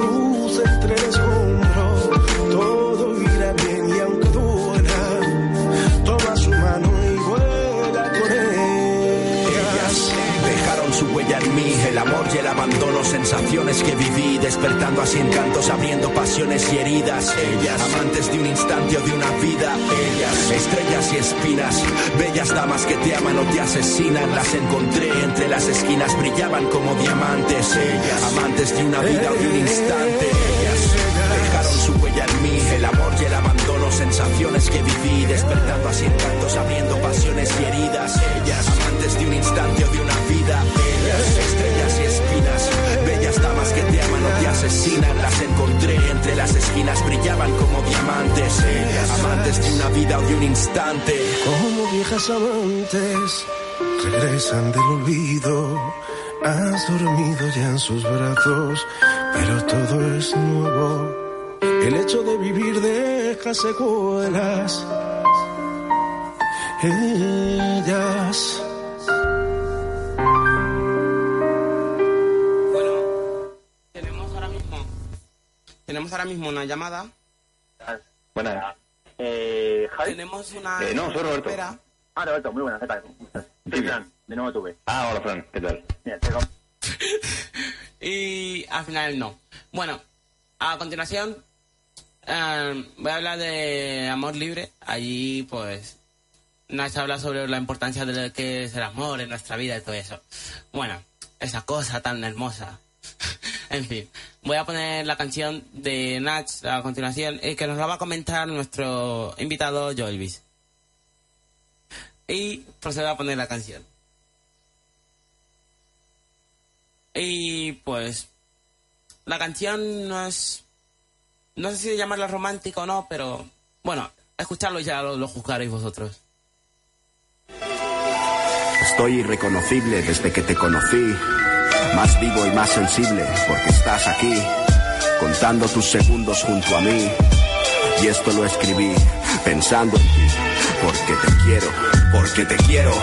[SPEAKER 2] sensaciones que viví, despertando así encantos, abriendo pasiones y heridas. Ellas, amantes de un instante o de una vida. Ellas, estrellas y espinas, bellas damas que te aman o te asesinan. Las encontré entre las esquinas, brillaban como diamantes. Ellas, amantes de una vida o de un instante. Ellas, dejaron su huella en mí, el amor y el abandono, sensaciones que viví, despertando así encantos, abriendo pasiones y heridas. Ellas, amantes de un instante o de una vida. Ellas, estrellas y espinas, bellas damas que te aman o te asesinan. Las encontré entre las esquinas, brillaban como diamantes. Ellas, amantes de una vida o de un instante.
[SPEAKER 10] Como viejas amantes regresan del olvido. Has dormido ya en sus brazos, pero todo es nuevo. El hecho de vivir deja secuelas. Ellas.
[SPEAKER 1] Ahora mismo una llamada.
[SPEAKER 11] Buenas. Eh, Javi.
[SPEAKER 1] Tenemos una.
[SPEAKER 11] Eh, no, soy Roberto.
[SPEAKER 1] Espera.
[SPEAKER 11] Ah, Roberto, muy buenas, ¿qué tal? ¿Cómo estás? Soy Fran, de nuevo tuve.
[SPEAKER 12] Ah, hola, Fran, ¿qué tal?
[SPEAKER 11] Mira, te com- [LAUGHS]
[SPEAKER 1] Y al final no. Bueno, a continuación eh, voy a hablar de amor libre. Allí pues nos habla sobre la importancia de lo que es el amor en nuestra vida y todo eso. Bueno, esa cosa tan hermosa. [LAUGHS] en fin, voy a poner la canción de Nach a continuación y que nos la va a comentar nuestro invitado Joelvis. Y procedo a poner la canción. Y pues la canción no es no sé si llamarla romántica o no, pero bueno, escucharlo ya lo, lo juzgaréis vosotros.
[SPEAKER 2] Estoy irreconocible desde que te conocí, más vivo y más sensible porque estás aquí, contando tus segundos junto a mí. Y esto lo escribí pensando en ti, porque te quiero, porque te quiero,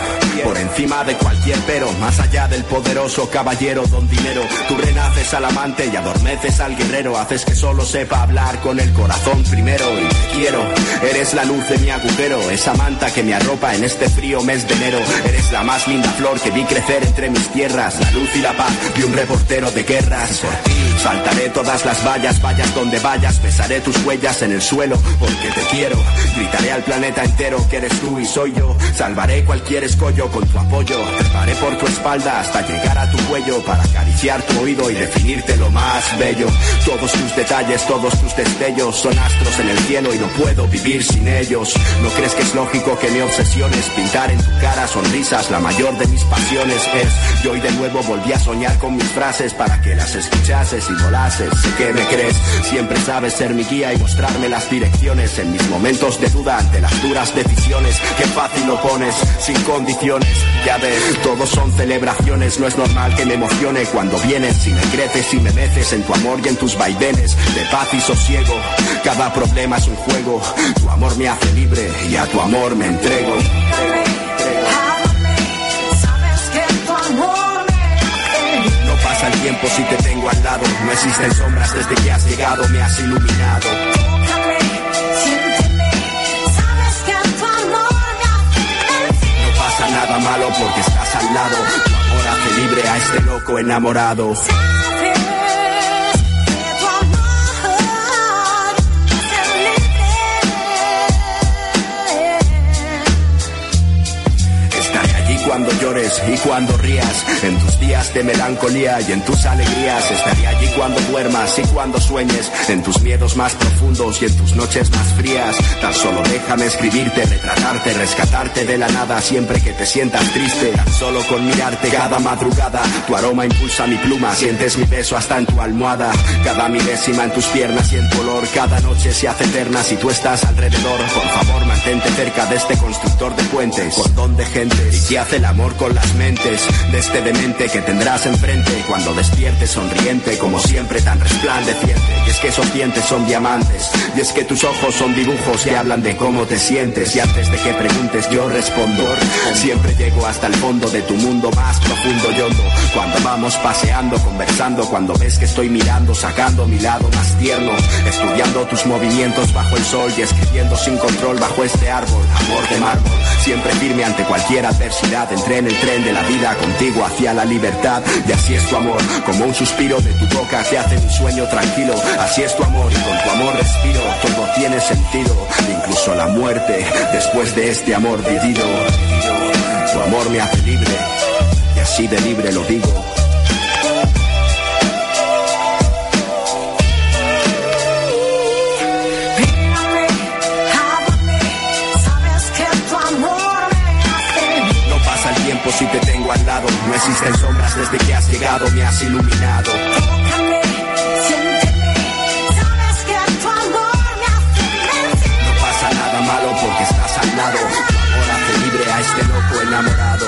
[SPEAKER 2] por encima de cualquier pero, más allá del poderoso caballero don dinero. Tú renaces al amante y adormeces al guerrero, haces que solo sepa hablar con el corazón primero. Y te quiero, eres la luz de mi agujero, esa manta que me arropa en este frío mes de enero. Eres la más linda flor que vi crecer entre mis tierras, la luz y la paz de un reportero de guerras. Por saltaré todas las vallas, vayas donde vayas, besaré tus huellas en el suelo, porque te quiero. Gritaré al planeta entero que eres tú y soy yo. Salvaré cualquier escollo con tu apoyo. Treparé por tu espalda hasta llegar a tu cuello para acariciar tu oído y definirte lo más bello. Todos tus detalles, todos tus destellos son astros en el cielo y no puedo vivir sin ellos. ¿No crees que es lógico que mi obsesión es pintar en tu cara sonrisas? La mayor de mis pasiones es y de nuevo volví a soñar con mis frases para que las escuchases y volases. Sé que me crees, siempre sabes ser mi guía y mostrarme las direcciones en mis momentos de duda ante las duras decisiones. Qué fácil sin condiciones. Ya ves, todos son celebraciones, no es normal que me emocione cuando vienes. Si me creces y me meces en tu amor y en tus vaivenes de paz y sosiego. Cada problema es un juego, tu amor me hace libre y a tu amor me entrego. No pasa el tiempo si te tengo al lado, no existen sombras desde que has llegado, me has iluminado. Porque estás al lado, amor hace libre a este loco enamorado. Y cuando rías, en tus días de melancolía y en tus alegrías, estaré allí cuando duermas y cuando sueñes, en tus miedos más profundos y en tus noches más frías. Tan solo déjame escribirte, retratarte, rescatarte de la nada siempre que te sientas triste. Tan solo con mirarte cada madrugada, tu aroma impulsa mi pluma, sientes mi beso hasta en tu almohada. Cada milésima en tus piernas y en tu olor, cada noche se hace eterna si tú estás alrededor. Por favor, mantente cerca de este constructor de puentes, cordón de gentes y que hace el amor con las mentes de este demente que tendrás enfrente cuando despiertes sonriente como siempre tan resplandeciente. Y es que esos dientes son diamantes y es que tus ojos son dibujos que hablan de cómo te sientes y antes de que preguntes yo respondo. Siempre llego hasta el fondo de tu mundo más profundo y hondo. Cuando vamos paseando, conversando, cuando ves que estoy mirando, sacando mi lado más tierno, estudiando tus movimientos bajo el sol y escribiendo sin control bajo este árbol, amor de mármol, siempre firme ante cualquier adversidad. Entré en el tren de la vida contigo hacia la libertad y así es tu amor, como un suspiro de tu boca que hace mi sueño tranquilo. Así es tu amor y con tu amor respiro, todo tiene sentido, incluso la muerte después de este amor vivido. Tu amor me hace libre y así de libre lo digo. No existen sombras desde que has llegado, me has iluminado.
[SPEAKER 8] Tócame, siénteme, sabes que tu amor me hace.
[SPEAKER 2] No pasa nada malo porque estás al lado. Tu amor hace libre a este loco enamorado.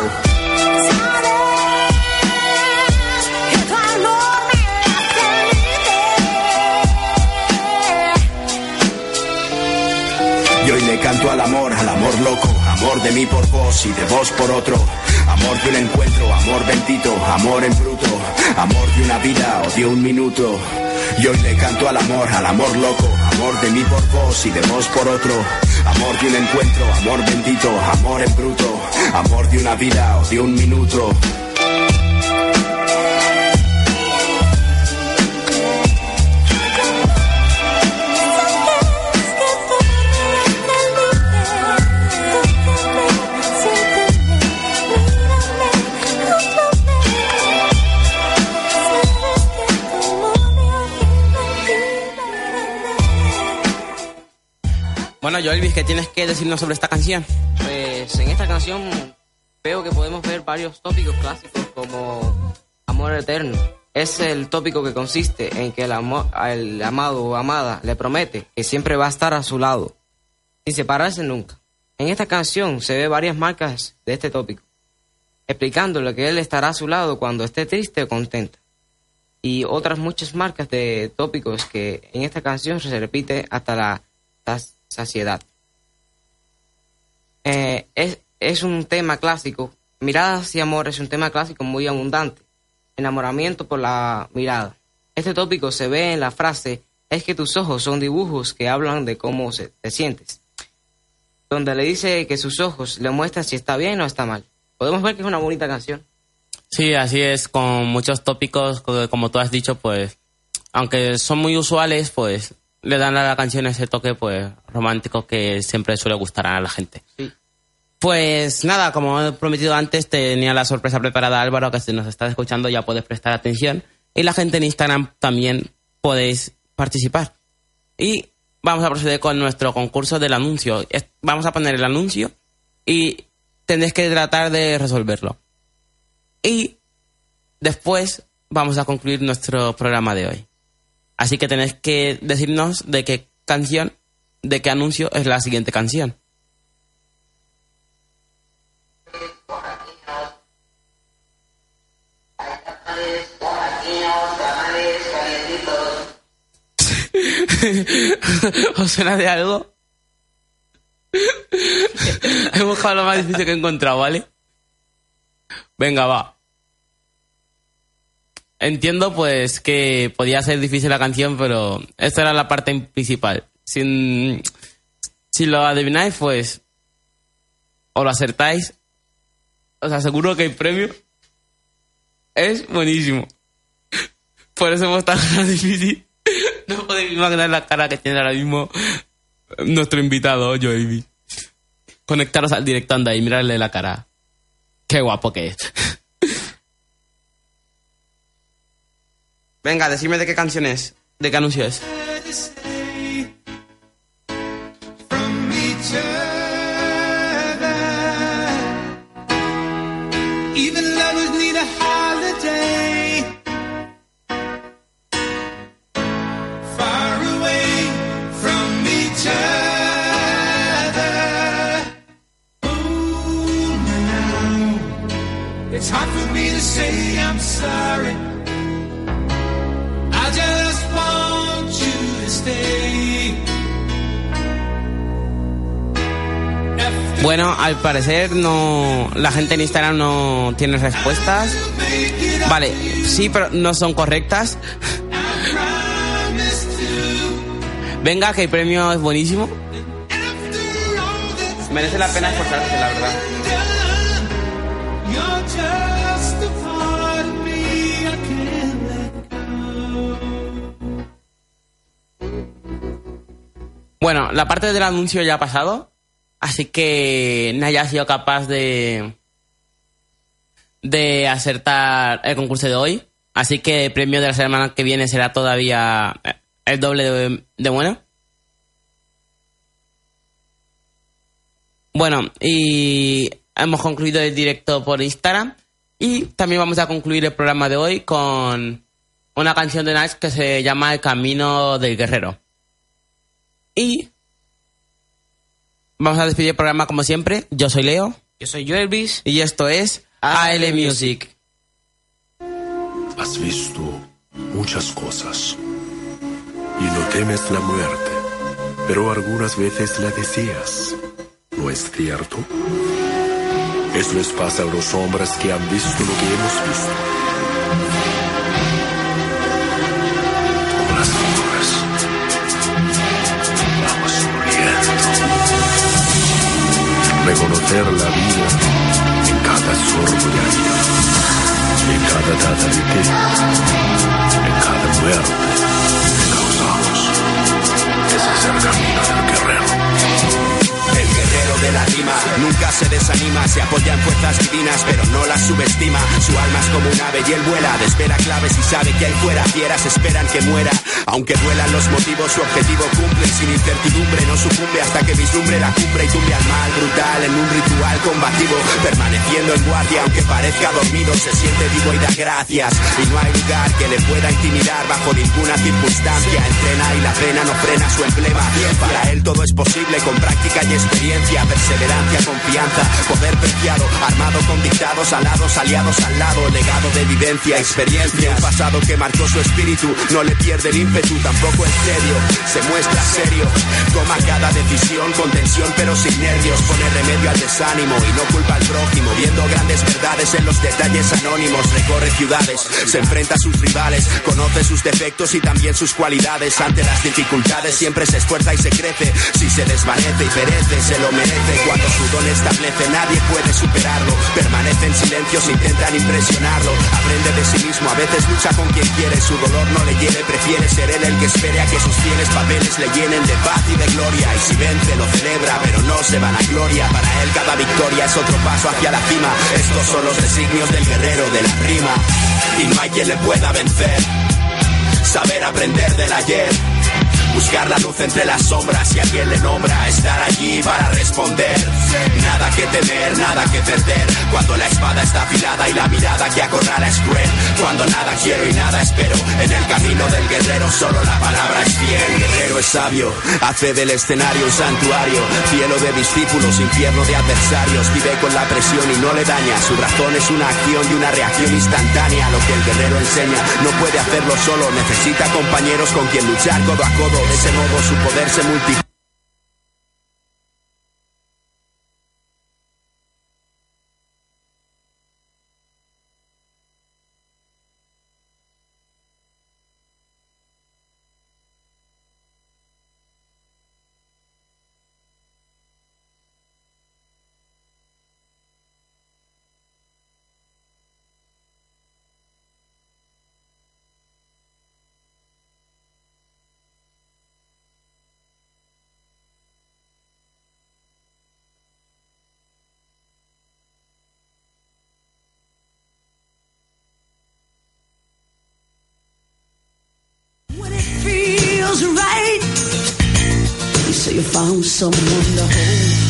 [SPEAKER 8] Sabes que tu amor me hace libre.
[SPEAKER 2] Y hoy le canto al amor, al amor loco, amor de mí por vos y de vos por otro. Amor de un encuentro, amor bendito, amor en bruto, amor de una vida o de un minuto. Y hoy le canto al amor, al amor loco, amor de mí por vos y de vos por otro. Amor de un encuentro, amor bendito, amor en bruto, amor de una vida o de un minuto.
[SPEAKER 1] Joelvis, ¿qué tienes que decirnos sobre esta canción?
[SPEAKER 4] Pues en esta canción veo que podemos ver varios tópicos clásicos como amor eterno. Es el tópico que consiste en que el, amo- el amado o amada le promete que siempre va a estar a su lado, sin separarse nunca. En esta canción se ve varias marcas de este tópico, explicándole que él estará a su lado cuando esté triste o contenta. Y otras muchas marcas de tópicos que en esta canción se repite hasta la sas- saciedad. Eh, es, es un tema clásico. Miradas y amor es un tema clásico muy abundante. Enamoramiento por la mirada. Este tópico se ve en la frase es que tus ojos son dibujos que hablan de cómo se- te sientes. Donde le dice que sus ojos le muestran si está bien o está mal. Podemos ver que es una bonita canción.
[SPEAKER 1] Sí, así es, con muchos tópicos, co- como tú has dicho, pues, aunque son muy usuales, pues, le dan a la canción ese toque, pues, romántico que siempre suele gustar a la gente.
[SPEAKER 4] Sí.
[SPEAKER 1] Pues nada, como he prometido antes, tenía la sorpresa preparada Álvaro, que si nos estás escuchando ya puedes prestar atención. Y la gente en Instagram también podéis participar. Y vamos a proceder con nuestro concurso del anuncio. Vamos a poner el anuncio y tendréis que tratar de resolverlo. Y después vamos a concluir nuestro programa de hoy. Así que tenéis que decirnos de qué canción, de qué anuncio es la siguiente canción. [LAUGHS] ¿Os suena de algo? [LAUGHS] He buscado lo más difícil que he encontrado, ¿vale? Venga, va. Entiendo pues que podía ser difícil la canción, pero esta era la parte principal. Sin, si lo adivináis, pues, o lo acertáis, os aseguro que el premio es buenísimo. [LAUGHS] Por eso hemos tan [LAUGHS] difícil. No podéis imaginar la cara que tiene ahora mismo nuestro invitado, Joey. Conectaros al directo anda y mirarle la cara. Qué guapo que es. [LAUGHS] Venga, decime de qué canción es. ¿De qué anuncio es? Bueno, al parecer no. La gente en Instagram no tiene respuestas. Vale, sí, pero no son correctas. [LAUGHS] Venga, que el premio es buenísimo. Merece la pena esforzarse, la verdad. Bueno, la parte del anuncio ya ha pasado. Así que Naya ha sido capaz de. de acertar el concurso de hoy. Así que el premio de la semana que viene será todavía eh, el doble de, bueno. Bueno, y hemos concluido el directo por Instagram. Y también vamos a concluir el programa de hoy con una canción de Nash que se llama El Camino del Guerrero. Y vamos a despedir el programa como siempre. Yo soy Leo.
[SPEAKER 4] Yo soy yo, Elvis.
[SPEAKER 1] Y esto es AL Music.
[SPEAKER 13] Has visto muchas cosas y no temes la muerte, pero algunas veces la deseas. ¿No es cierto? Eso les pasa a los hombres que han visto lo que hemos visto. Reconocer la vida en cada sorbo de aire, en cada data de té, en cada muerte causamos. Ese es el camino del guerrero.
[SPEAKER 2] De la rima nunca se desanima, se apoya en fuerzas divinas, pero no las subestima. Su alma es como un ave y él vuela, espera claves y sabe que ahí fuera fieras esperan que muera. Aunque duelan los motivos, su objetivo cumple sin incertidumbre, no sucumbe hasta que vislumbre la cumbre y tumbe al mal brutal en un ritual combativo, permaneciendo en guardia aunque parezca dormido, se siente vivo y da gracias. Y no hay lugar que le pueda intimidar bajo ninguna circunstancia. Entrena y la pena no frena su emblema. Para él todo es posible con práctica y experiencia, perseverancia, confianza, poder preciado, armado con dictados, alados, aliados al lado, legado de vivencia, experiencia, un pasado que marcó su espíritu, no le pierde el ímpetu, tampoco en serio, se muestra serio, toma cada decisión con tensión pero sin nervios, pone remedio al desánimo y no culpa al prójimo, viendo grandes verdades en los detalles anónimos, recorre ciudades, se enfrenta a sus rivales, conoce sus defectos y también sus cualidades, ante las dificultades siempre se esfuerza y se crece, si se desvanece y perece, se lo merece, cuando su don establece nadie puede superarlo, permanece en silencio si intentan impresionarlo, aprende de sí mismo, a veces lucha con quien quiere, su dolor no le hiere, prefiere ser el que espere a que sus fieles papeles le llenen de paz y de gloria, y si vence lo celebra, pero no se van a gloria, para él cada victoria es otro paso hacia la cima, estos son los designios del guerrero de la rima, y no hay quien le pueda vencer, saber aprender del ayer. Buscar la luz entre las sombras si alguien le nombra, estar allí para responder. Nada que temer, nada que perder. Cuando la espada está afilada y la mirada que acorrala es cruel. Cuando nada quiero y nada espero. En el camino del guerrero solo la palabra es fiel. Guerrero es sabio, hace del escenario un santuario. Cielo de discípulos, infierno de adversarios. Vive con la presión y no le daña. Su razón es una acción y una reacción instantánea. Lo que el guerrero enseña no puede hacerlo solo. Necesita compañeros con quien luchar codo a codo. De ese modo su poder se multiplica.
[SPEAKER 8] Someone to hold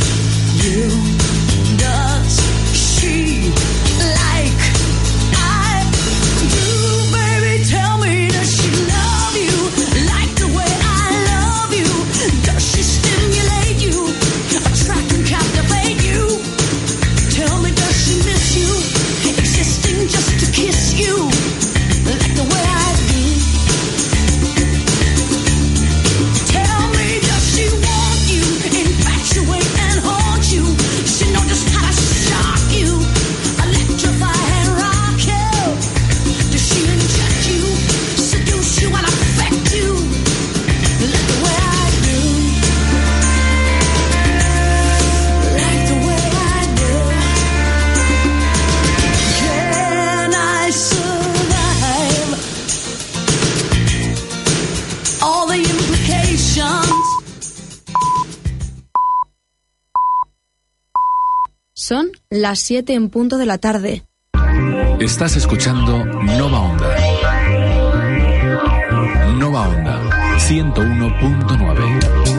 [SPEAKER 14] las 7 en punto de la tarde.
[SPEAKER 15] Estás escuchando Nova Onda. Nova Onda 101.9.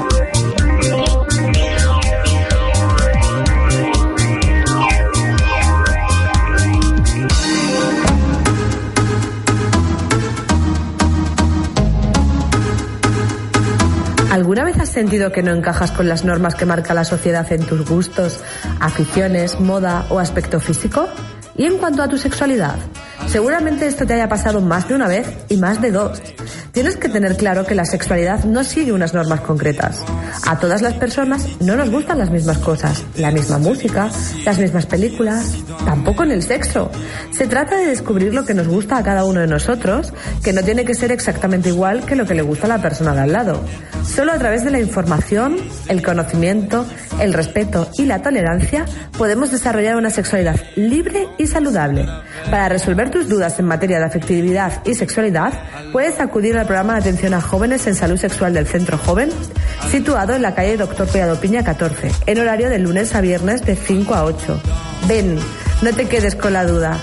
[SPEAKER 16] sentido que no encajas con las normas que marca la sociedad en tus gustos, aficiones, moda o aspecto físico? ¿Y en cuanto a tu sexualidad? Seguramente esto te haya pasado más de una vez y más de dos. Tienes que tener claro que la sexualidad no sigue unas normas concretas. A todas las personas no nos gustan las mismas cosas, la misma música, las mismas películas, tampoco en el sexo. Se trata de descubrir lo que nos gusta a cada uno de nosotros, que no tiene que ser exactamente igual que lo que le gusta a la persona de al lado. Solo a través de la información, el conocimiento, el respeto y la tolerancia podemos desarrollar una sexualidad libre y saludable. Para resolver tus dudas en materia de afectividad y sexualidad, puedes acudir al programa de atención a jóvenes en salud sexual del Centro Joven, situado en la calle Doctor Peado Piña 14, en horario de lunes a viernes de 5 a 8. Ven, no te quedes con la duda.